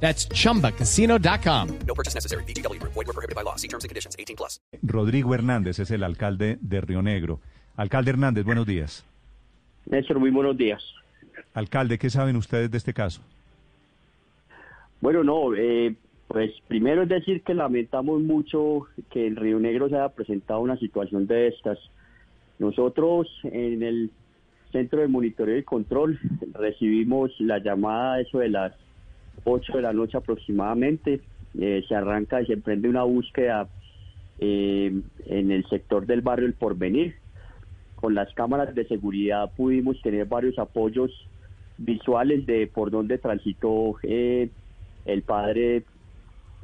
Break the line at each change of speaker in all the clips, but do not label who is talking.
That's chumbacasino.com.
No purchase necessary. BGW. Void were prohibited by law. See terms and conditions. 18 plus.
Rodrigo Hernández es el alcalde de Río Negro. Alcalde Hernández, buenos días.
Néstor, muy buenos días.
Alcalde, ¿qué saben ustedes de este caso?
Bueno, no, eh, pues primero es decir que lamentamos mucho que en Río Negro se haya presentado una situación de estas. Nosotros en el Centro de Monitoreo y Control recibimos la llamada eso de las 8 de la noche aproximadamente. Eh, se arranca y se emprende una búsqueda eh, en el sector del barrio El Porvenir. Con las cámaras de seguridad pudimos tener varios apoyos visuales de por dónde transitó eh, el padre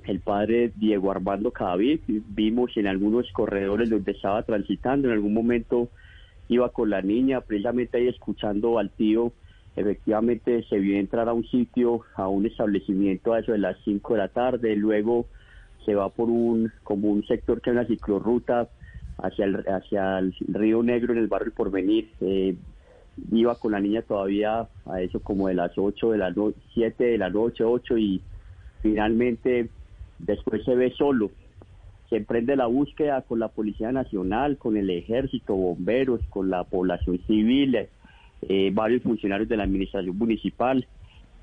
el padre Diego Armando Cadavid. Vimos en algunos corredores donde estaba transitando, en algún momento iba con la niña, precisamente ahí escuchando al tío efectivamente se vio entrar a un sitio, a un establecimiento a eso de las 5 de la tarde, luego se va por un, como un sector que es una ciclorruta hacia el, hacia el Río Negro en el barrio Porvenir, eh, iba con la niña todavía a eso como de las 8 de las 7 de la noche, 8 y finalmente después se ve solo. Se emprende la búsqueda con la Policía Nacional, con el Ejército, bomberos, con la población civil, eh, varios funcionarios de la administración municipal,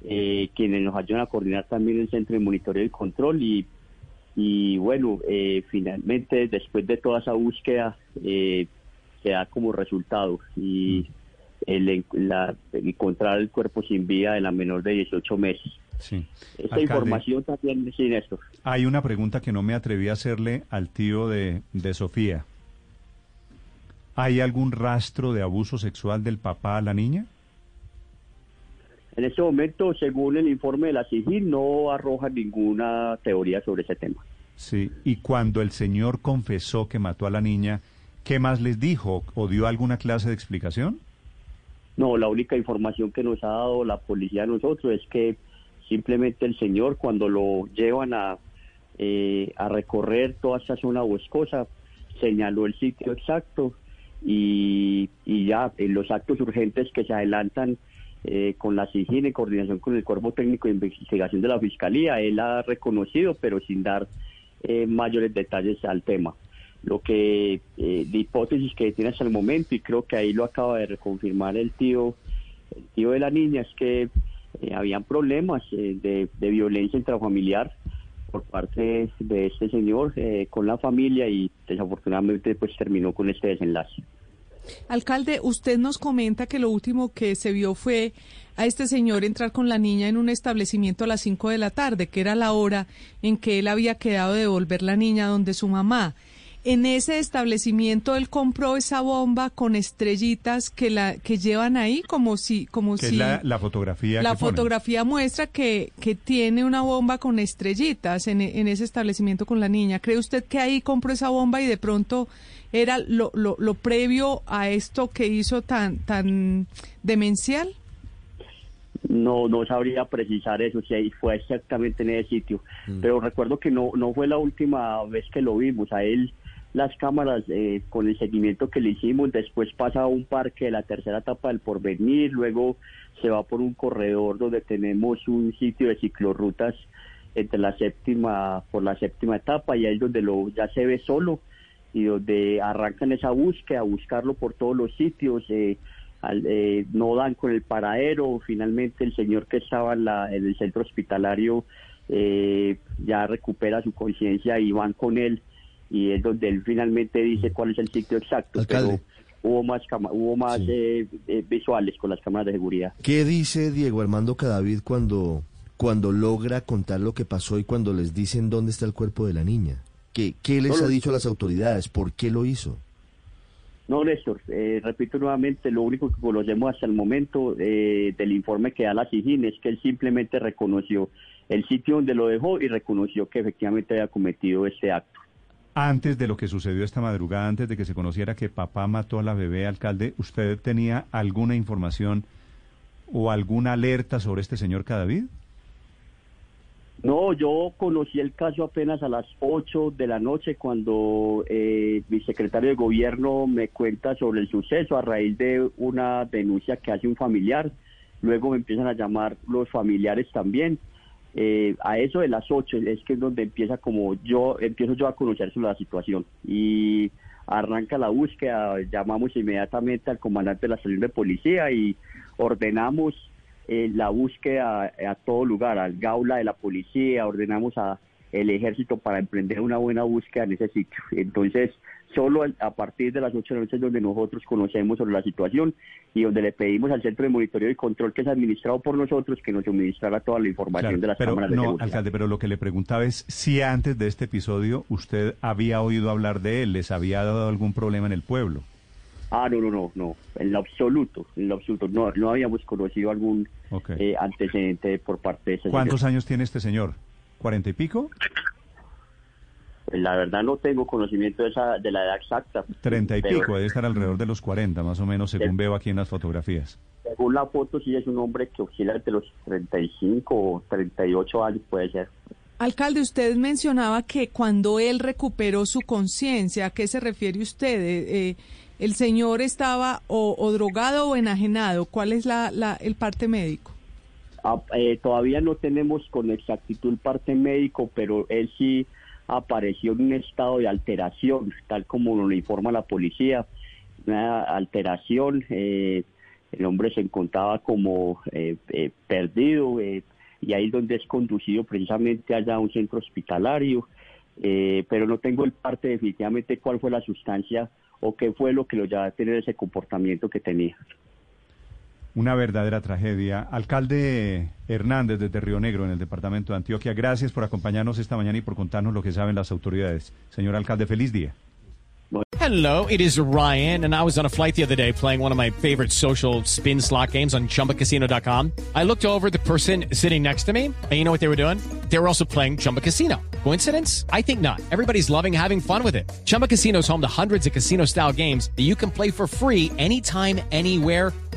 eh, quienes nos ayudan a coordinar también el centro de monitoreo y control y, y bueno, eh, finalmente después de toda esa búsqueda se da como resultado y el, la, encontrar el cuerpo sin vida de la menor de 18 meses.
Sí.
Esta
Alcalde,
información también, sí, Néstor.
Hay una pregunta que no me atreví a hacerle al tío de, de Sofía. ¿Hay algún rastro de abuso sexual del papá a la niña?
En este momento, según el informe de la CIGIL, no arroja ninguna teoría sobre ese tema.
Sí, y cuando el señor confesó que mató a la niña, ¿qué más les dijo o dio alguna clase de explicación?
No, la única información que nos ha dado la policía a nosotros es que simplemente el señor cuando lo llevan a, eh, a recorrer toda esa zona boscosa, señaló el sitio exacto y, y ya en los actos urgentes que se adelantan eh, con la CIGIN en coordinación con el Cuerpo Técnico de Investigación de la Fiscalía, él ha reconocido, pero sin dar eh, mayores detalles al tema. Lo que, eh, de hipótesis que tiene hasta el momento, y creo que ahí lo acaba de reconfirmar el tío, el tío de la niña, es que eh, habían problemas eh, de violencia intrafamiliar por parte de este señor eh, con la familia y desafortunadamente pues terminó con este desenlace.
Alcalde, usted nos comenta que lo último que se vio fue a este señor entrar con la niña en un establecimiento a las 5 de la tarde, que era la hora en que él había quedado de devolver la niña donde su mamá. En ese establecimiento él compró esa bomba con estrellitas que la que llevan ahí como si como
Que
si
es la, la fotografía
la
que ponen.
fotografía muestra que, que tiene una bomba con estrellitas en, en ese establecimiento con la niña. ¿Cree usted que ahí compró esa bomba y de pronto era lo, lo, lo previo a esto que hizo tan, tan demencial?
No, no sabría precisar eso, si ahí fue exactamente en ese sitio. Pero recuerdo que no, no fue la última vez que lo vimos. A él las cámaras eh, con el seguimiento que le hicimos, después pasa a un parque de la tercera etapa del porvenir, luego se va por un corredor donde tenemos un sitio de ciclorrutas entre la séptima, por la séptima etapa y ahí es donde lo ya se ve solo y donde arrancan esa búsqueda, buscarlo por todos los sitios, eh, al- eh, no dan con el paradero, finalmente el señor que estaba en, la- en el centro hospitalario eh, ya recupera su conciencia y van con él y es donde él finalmente dice cuál es el sitio exacto,
Alcalde.
pero hubo más cama- hubo más
Sí.
eh, eh, visuales con las cámaras de seguridad.
¿Qué dice Diego Armando Cadavid cuando, cuando logra contar lo que pasó y cuando les dicen dónde está el cuerpo de la niña? ¿Qué, qué les
No,
ha dicho a las autoridades? ¿Por qué lo hizo?
No, Néstor, eh, repito nuevamente, lo único que conocemos hasta el momento eh, del informe que da la SIGIN es que él simplemente reconoció el sitio donde lo dejó y reconoció que efectivamente había cometido este acto.
Antes de lo que sucedió esta madrugada, antes de que se conociera que papá mató a la bebé, alcalde, ¿usted tenía alguna información o alguna alerta sobre este señor Cadavid?
No, yo conocí el caso apenas a las 8 de la noche cuando eh, mi secretario de gobierno me cuenta sobre el suceso a raíz de una denuncia que hace un familiar. Luego me empiezan a llamar los familiares también. Eh, a eso de las 8 es que es donde empieza como yo, empiezo yo a conocer la situación. Y arranca la búsqueda, llamamos inmediatamente al comandante de la estación de policía y ordenamos eh, la búsqueda a, todo lugar, al gaula de la policía, ordenamos a el ejército para emprender una buena búsqueda en ese sitio. Entonces, solo a partir de las 8 de la noche es donde nosotros conocemos sobre la situación y donde le pedimos al Centro de Monitoreo y Control, que es administrado por nosotros, que nos suministrara toda la información
Claro,
de las
pero
cámaras de
no,
seguridad.
alcalde, pero lo que le preguntaba es si antes de este episodio usted había oído hablar de él, les había dado algún problema en el pueblo.
Ah, no, no, no, no, en lo absoluto, en lo absoluto, no, no habíamos conocido algún eh, antecedente por parte de ese
¿Cuántos
señor.
años tiene este señor? ¿Cuarenta y pico?
La verdad no tengo conocimiento de, esa, de la edad exacta.
Treinta y pico, debe estar alrededor de los cuarenta, más o menos, según veo aquí en las fotografías.
Según la foto, sí es un hombre que oscila entre los 35 o 38 años, puede ser.
Alcalde, usted mencionaba que cuando él recuperó su conciencia, ¿a qué se refiere usted? Eh, eh, ¿El señor estaba o, o drogado o enajenado? ¿Cuál es la, la- el parte médico?
Ah, eh, todavía no tenemos con exactitud el parte médico, pero él sí apareció en un estado de alteración, tal como lo informa la policía. Una alteración, eh, el hombre se encontraba como eh, eh, perdido eh, y ahí es donde es conducido precisamente allá a un centro hospitalario, pero no tengo el parte definitivamente cuál fue la sustancia o qué fue lo que lo llevó a tener ese comportamiento que tenía.
Una verdadera tragedia. Alcalde Hernández desde Río Negro, en el departamento de Antioquia, gracias por acompañarnos esta mañana y por contarnos lo que saben las autoridades. Señor alcalde, feliz día.
Hello, it is Ryan, and I was on a flight the other day playing one of my favorite social spin slot games on chumbacasino.com. I looked over the person sitting next to me, and you know what they were doing? They were also playing Chumba Casino. Coincidence? I think not. Everybody's loving having fun with it. Chumba Casino is home to hundreds of casino style games that you can play for free anytime, anywhere,